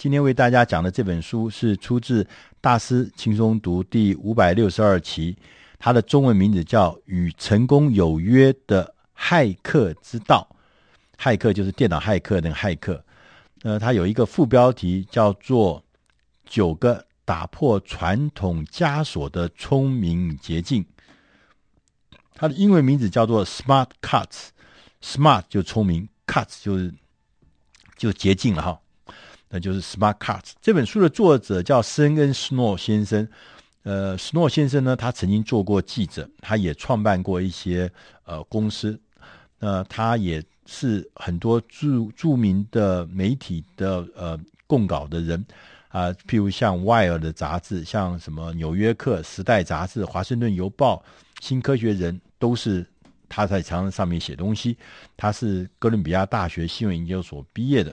今天为大家讲的这本书是出自《大师轻松读》第五百六十二期，它的中文名字叫《与成功有约的骇客之道》。骇客就是电脑骇客那个骇客。呃，它有一个副标题叫做“九个打破传统枷锁的聪明捷径”。它的英文名字叫做 “Smart Cuts”，“Smart” 就聪明，“Cuts” 就是就捷径了哈。那就是 Smart Cards。这本书的作者叫森恩·斯诺先生。呃，斯诺先生呢，他曾经做过记者，他也创办过一些呃公司。呃，他也是很多著著名的媒体的呃供稿的人啊、譬如像《Wire》的杂志，像什么《纽约客》、《时代》杂志、《华盛顿邮报》、《新科学人》，都是他在墙上上面写东西。他是哥伦比亚大学新闻研究所毕业的。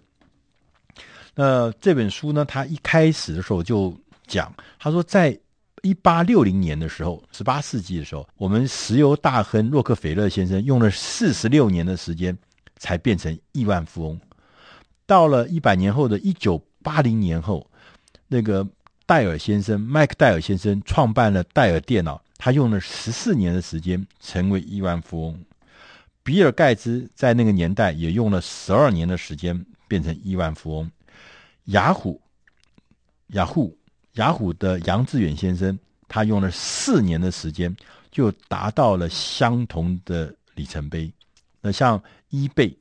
那这本书呢，他一开始的时候就讲，他说，在一八六零年的时候，十八世纪的时候，我们石油大亨洛克菲勒先生用了四十六年的时间才变成亿万富翁。到了一百年后的一九八零年后，那个戴尔先生，麦克戴尔先生创办了戴尔电脑，他用了十四年的时间成为亿万富翁。比尔盖茨在那个年代也用了十二年的时间变成亿万富翁。雅虎，雅虎，雅虎的杨致远先生，他用了四年的时间就达到了相同的里程碑。那像 eBay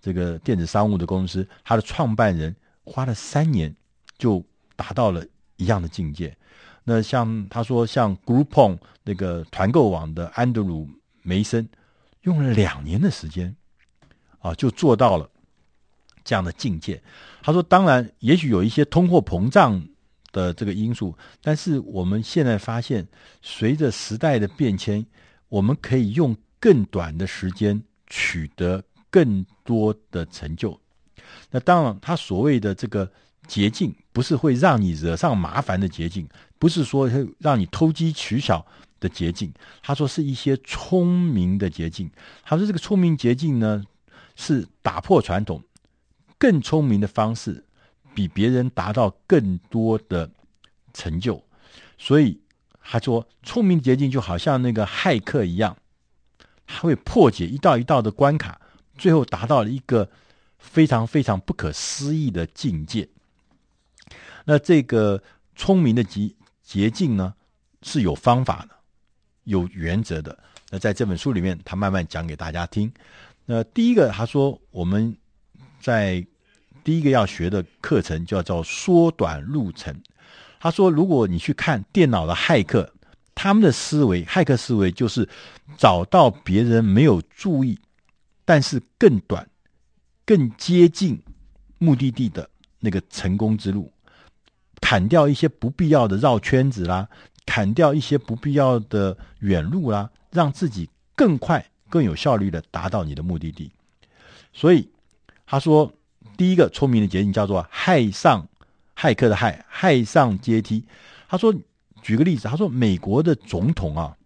这个电子商务的公司，他的创办人花了三年就达到了一样的境界。那像他说，像 Groupon 那个团购网的安德鲁梅森，用了两年的时间啊，就做到了。这样的境界，他说：“当然，也许有一些通货膨胀的这个因素，但是我们现在发现，随着时代的变迁，我们可以用更短的时间取得更多的成就。那当然，他所谓的这个捷径，不是会让你惹上麻烦的捷径，不是说会让你偷机取巧的捷径。他说是一些聪明的捷径。他说这个聪明捷径呢，是打破传统。”更聪明的方式，比别人达到更多的成就，所以他说，聪明捷径就好像那个骇客一样，他会破解一道一道的关卡，最后达到了一个非常非常不可思议的境界。那这个聪明的捷捷径呢，是有方法的，有原则的。那在这本书里面，他慢慢讲给大家听。那第一个，他说我们在第一个要学的课程叫做缩短路程。他说，如果你去看电脑的骇客，他们的思维，骇客思维就是找到别人没有注意，但是更短、更接近目的地的那个成功之路，砍掉一些不必要的绕圈子啦，砍掉一些不必要的远路啦，让自己更快、更有效率的达到你的目的地。所以他说。第一个聪明的捷径叫做“骇上骇客”的“骇”，骇上阶梯。他说：“举个例子，他说美国的总统啊，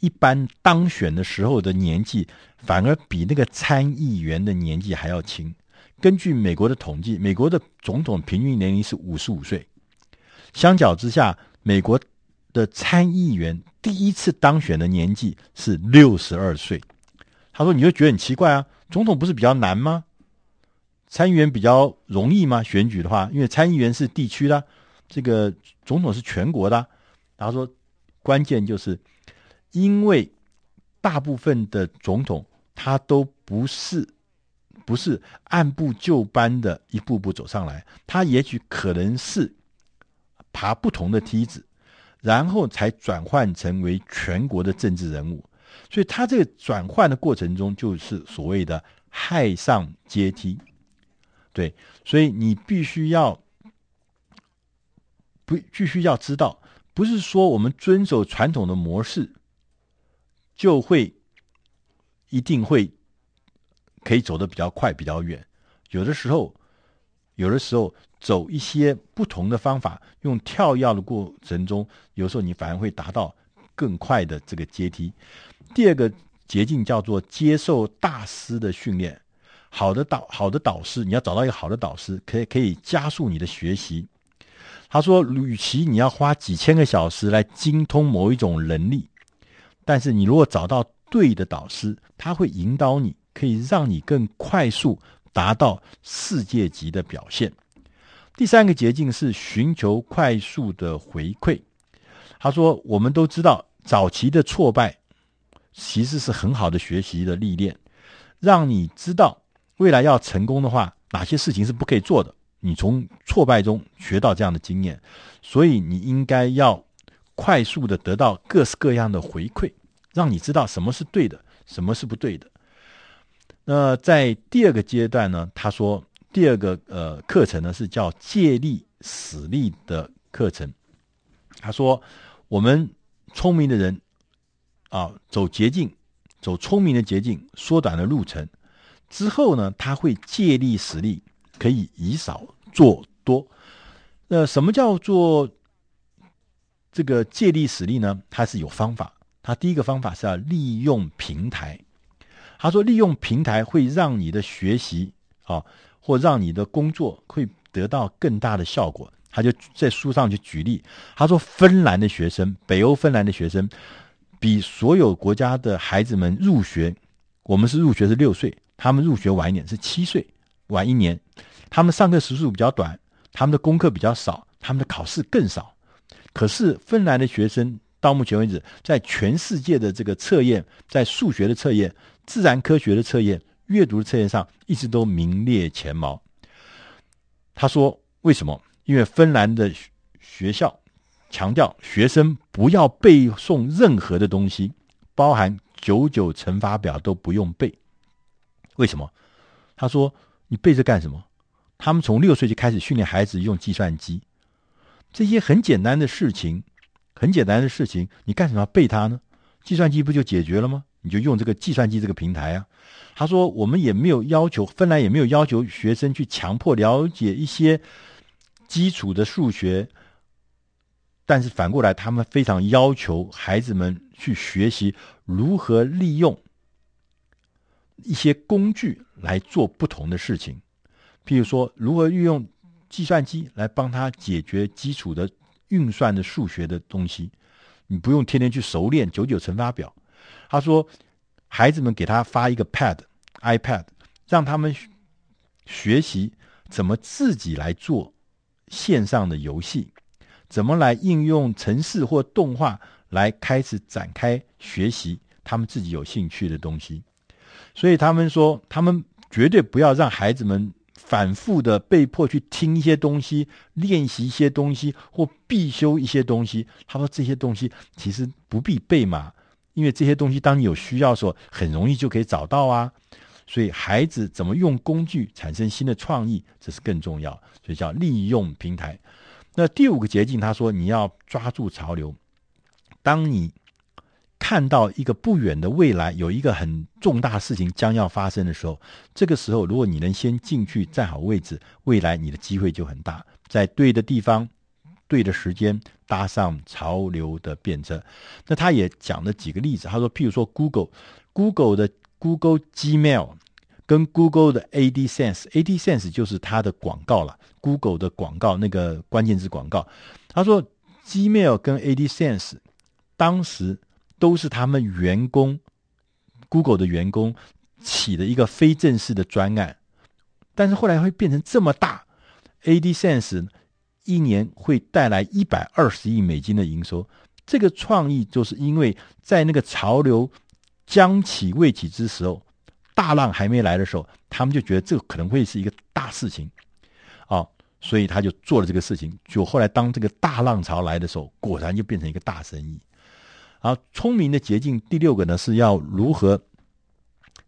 一般当选的时候的年纪反而比那个参议员的年纪还要轻。根据美国的统计，美国的总统平均年龄是五十五岁。相较之下，美国的参议员第一次当选的年纪是六十二岁。他说：‘你就觉得很奇怪啊，总统不是比较难吗？’”参议员比较容易吗？选举的话，因为参议员是地区的，这个总统是全国的。然后说，关键就是因为大部分的总统他都不是不是按部就班的一步步走上来，他也许可能是爬不同的梯子，然后才转换成为全国的政治人物。所以他这个转换的过程中，就是所谓的“害上阶梯”。对，所以你必须要不必须要知道，不是说我们遵守传统的模式就会一定会可以走得比较快、比较远。有的时候，有的时候走一些不同的方法，用跳跃的过程中，有时候你反而会达到更快的这个阶梯。第二个捷径叫做接受大师的训练。好的导好的导师，你要找到一个好的导师，可以可以加速你的学习。他说，与其你要花几千个小时来精通某一种能力，但是你如果找到对的导师，他会引导你，可以让你更快速达到世界级的表现。第三个捷径是寻求快速的回馈。他说，我们都知道，早期的挫败其实是很好的学习的历练，让你知道未来要成功的话，哪些事情是不可以做的。你从挫败中学到这样的经验，所以你应该要快速的得到各式各样的回馈，让你知道什么是对的，什么是不对的。那在第二个阶段呢，他说第二个呃课程呢是叫借力使力的课程。他说我们聪明的人啊，走捷径，走聪明的捷径，缩短了路程之后呢，他会借力使力。可以以少做多，那什么叫做这个借力使力呢？它是有方法。他第一个方法是要利用平台。他说，利用平台会让你的学习啊，或让你的工作会得到更大的效果。他就在书上去举例，他说，芬兰的学生，北欧芬兰的学生，比所有国家的孩子们入学，我们是入学是六岁，他们入学晚一点是七岁，晚一年。他们上课时数比较短，他们的功课比较少，他们的考试更少。可是芬兰的学生到目前为止，在全世界的这个测验，在数学的测验、自然科学的测验、阅读的测验上，一直都名列前茅。他说：“为什么？因为芬兰的学校强调学生不要背诵任何的东西，包含九九乘法表都不用背。为什么？他说：你背这干什么？”他们从六岁就开始训练孩子用计算机，这些很简单的事情，很简单的事情，你干什么要背它呢？计算机不就解决了吗？你就用这个计算机这个平台啊。他说，我们也没有要求，芬兰也没有要求学生去强迫了解一些基础的数学，但是反过来，他们非常要求孩子们去学习如何利用一些工具来做不同的事情。譬如说，如何运用计算机来帮他解决基础的运算的数学的东西，你不用天天去熟练九九乘法表。他说，孩子们给他发一个 Pad、iPad，让他们学习怎么自己来做线上的游戏，怎么来应用程式或动画来开始展开学习他们自己有兴趣的东西。所以他们说，他们绝对不要让孩子们。反复的被迫去听一些东西，练习一些东西，或必修一些东西。他说这些东西其实不必背嘛，因为这些东西当你有需要的时候，很容易就可以找到啊。所以孩子怎么用工具产生新的创意，这是更重要。所以叫利用平台。那第五个捷径，他说你要抓住潮流。当你看到一个不远的未来，有一个很重大事情将要发生的时候，这个时候如果你能先进去站好位置，未来你的机会就很大，在对的地方、对的时间搭上潮流的便车。那他也讲了几个例子，他说，譬如说 Google，Google 的 Google Gmail 跟 Google 的 AdSense，AdSense 就是它的广告了，Google 的广告那个关键字广告。他说 Gmail 跟 AdSense 当时。都是他们员工，Google 的员工起的一个非正式的专案，但是后来会变成这么大，AdSense 一年会带来一百二十亿美金的营收。这个创意就是因为在那个潮流将起未起之时候，大浪还没来的时候，他们就觉得这个可能会是一个大事情，哦，所以他就做了这个事情。就后来当这个大浪潮来的时候，果然就变成一个大生意。而聪明的捷径第六个呢，是要如何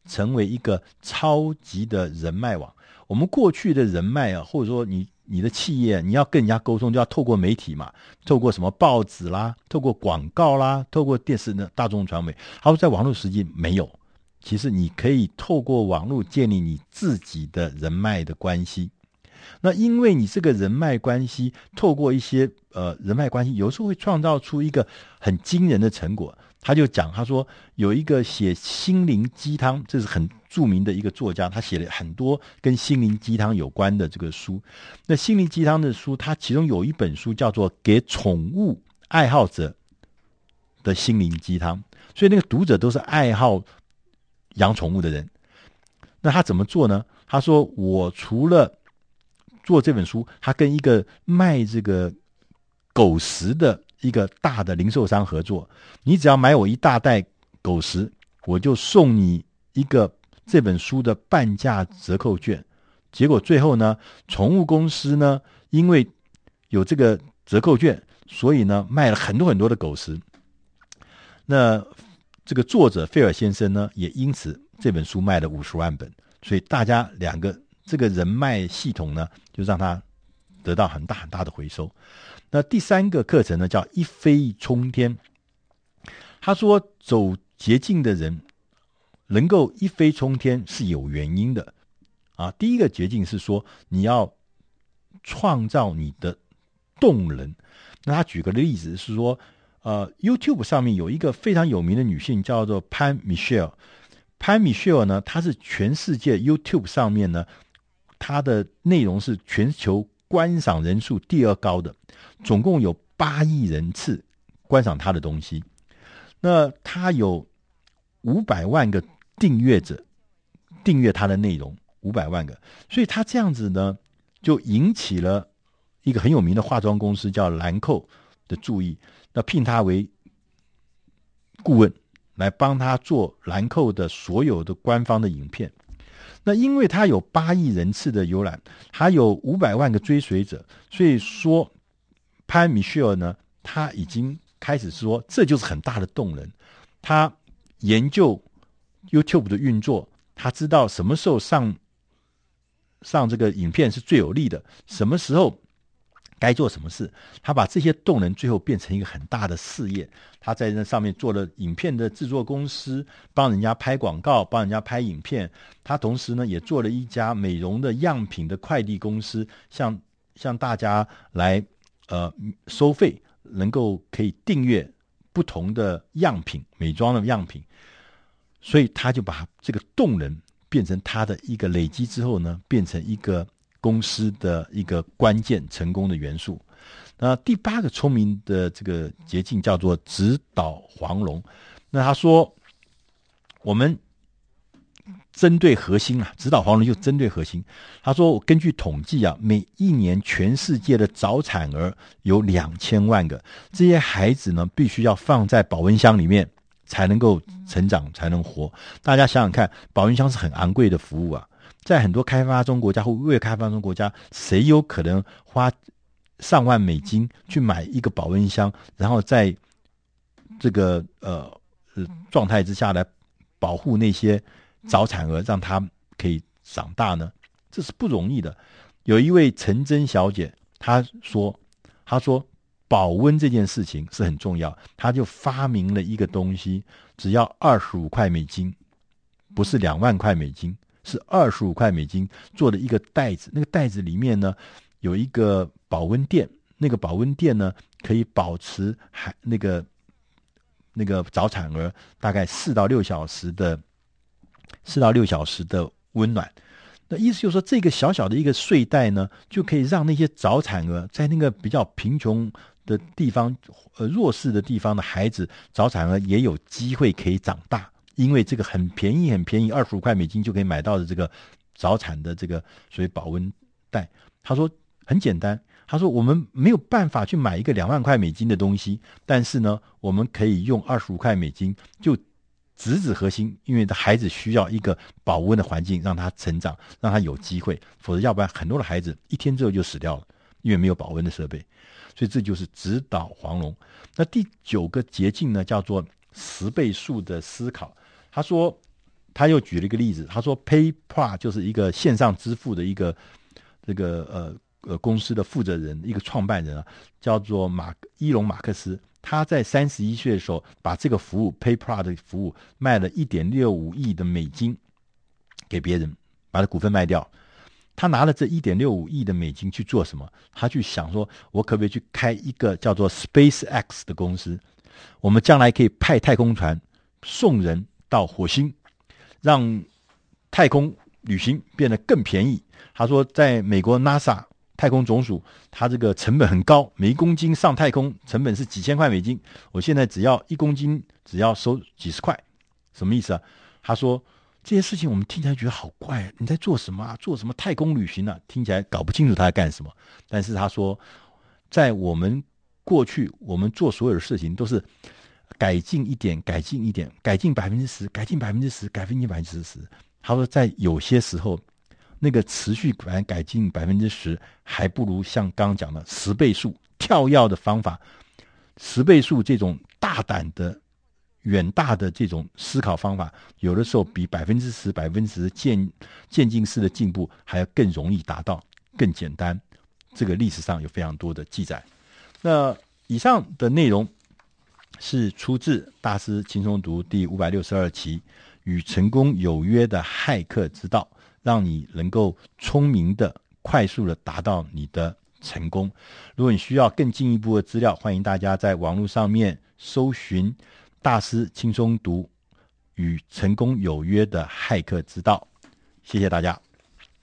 成为一个超级的人脉网。我们过去的人脉啊，或者说你你的企业，你要跟人家沟通，就要透过媒体嘛，透过什么报纸啦，透过广告啦，透过电视的大众传媒。他说，在网络时期没有，其实你可以透过网络建立你自己的人脉的关系。那因为你这个人脉关系，透过一些呃人脉关系，有时候会创造出一个很惊人的成果。他就讲，他说有一个写心灵鸡汤，这是很著名的一个作家，他写了很多跟心灵鸡汤有关的这个书。那心灵鸡汤的书，他其中有一本书叫做《给宠物爱好者的心灵鸡汤》，所以那个读者都是爱好养宠物的人。那他怎么做呢？他说：“我除了做这本书，他跟一个卖这个狗食的。”一个大的零售商合作，你只要买我一大袋狗食，我就送你一个这本书的半价折扣券。结果最后呢，宠物公司呢，因为有这个折扣券，所以呢，卖了很多很多的狗食。那这个作者费尔先生呢，也因此这本书卖了五十万本。所以大家两个这个人脉系统呢，就让他得到很大很大的回收。那第三个课程呢，叫一飞冲天。他说，走捷径的人能够一飞冲天是有原因的啊。第一个捷径是说，你要创造你的动能。那他举个例子是说，呃，YouTube 上面有一个非常有名的女性叫做潘米歇尔。潘米歇尔呢，她是全世界 YouTube 上面呢，她的内容是全球。观赏人数第二高的，总共有八亿人次观赏她的东西。那他有五百万个订阅者，订阅他的内容五百万个，所以他这样子呢，就引起了一个很有名的化妆公司叫兰蔻的注意，那聘他为顾问，来帮他做兰蔻的所有的官方的影片。那因为他有八亿人次的浏览，还有五百万个追随者，所以说潘米歇尔呢，他已经开始说这就是很大的动能。他研究 YouTube 的运作，他知道什么时候上上这个影片是最有利的，什么时候。该做什么事？他把这些动能最后变成一个很大的事业。他在那上面做了影片的制作公司，帮人家拍广告，帮人家拍影片。他同时呢，也做了一家美容的样品的快递公司，向向大家来呃收费，能够可以订阅不同的样品，美妆的样品。所以他就把这个动能变成他的一个累积之后呢，变成一个。公司的一个关键成功的元素。那第八个聪明的这个捷径叫做指导黄龙。那他说，我们针对核心啊，指导黄龙就针对核心。他说，我根据统计啊，每一年全世界的早产儿有两千万个，这些孩子呢，必须要放在保温箱里面才能够成长，才能活。大家想想看，保温箱是很昂贵的服务啊。在很多开发中国家或未开发中国家，谁有可能花上万美金去买一个保温箱，然后在这个呃状态之下来保护那些早产儿，让他可以长大呢？这是不容易的。有一位陈真小姐，她说：“她说保温这件事情是很重要，她就发明了一个东西，只要二十五块美金，不是两万块美金。”是二十五块美金做的一个袋子，那个袋子里面呢有一个保温垫，那个保温垫呢可以保持还那个那个早产儿大概四到六小时的四到六小时的温暖。那意思就是说，这个小小的一个睡袋呢，就可以让那些早产儿在那个比较贫穷的地方、呃弱势的地方的孩子，早产儿也有机会可以长大。因为这个很便宜，很便宜，二十五块美金就可以买到的这个早产的这个所谓保温袋，他说很简单，他说我们没有办法去买一个两万块美金的东西，但是呢，我们可以用二十五块美金就直指核心，因为孩子需要一个保温的环境让他成长，让他有机会，否则要不然很多的孩子一天之后就死掉了，因为没有保温的设备，所以这就是直捣黄龙。那第九个捷径呢，叫做十倍数的思考。他说，他又举了一个例子。他说，PayPal 就是一个线上支付的一个这个呃呃公司的负责人，一个创办人啊，叫做马伊隆马克思。他在三十一岁的时候，把这个服务 PayPal 的服务卖了一点六五亿的美金给别人，把他股份卖掉。他拿了这一点六五亿的美金去做什么？他去想说，我可不可以去开一个叫做 SpaceX 的公司？我们将来可以派太空船送人到火星，让太空旅行变得更便宜。他说，在美国 NASA 太空总署，它这个成本很高，每一公斤上太空成本是几千块美金。我现在只要一公斤，只要收几十块，什么意思啊？他说。这些事情我们听起来觉得好怪，你在做什么啊？做什么太空旅行呢？听起来搞不清楚他在干什么。但是他说，在我们过去，我们做所有的事情都是改进一点，改进一点，改进百分之十，改进百分之十，改进百分之十。他说，在有些时候，那个持续改改进百分之十，还不如像刚刚讲的十倍数跳跃的方法，十倍数这种大胆的。远大的这种思考方法，有的时候比百分之十、百分之十渐渐进式的进步还要更容易达到，更简单。这个历史上有非常多的记载。那以上的内容是出自《大师轻松读》第五百六十二期，《与成功有约的骇客之道》，让你能够聪明的、快速的达到你的成功。如果你需要更进一步的资料，欢迎大家在网络上面搜寻。大师轻松读，与成功有约的骇客之道，谢谢大家。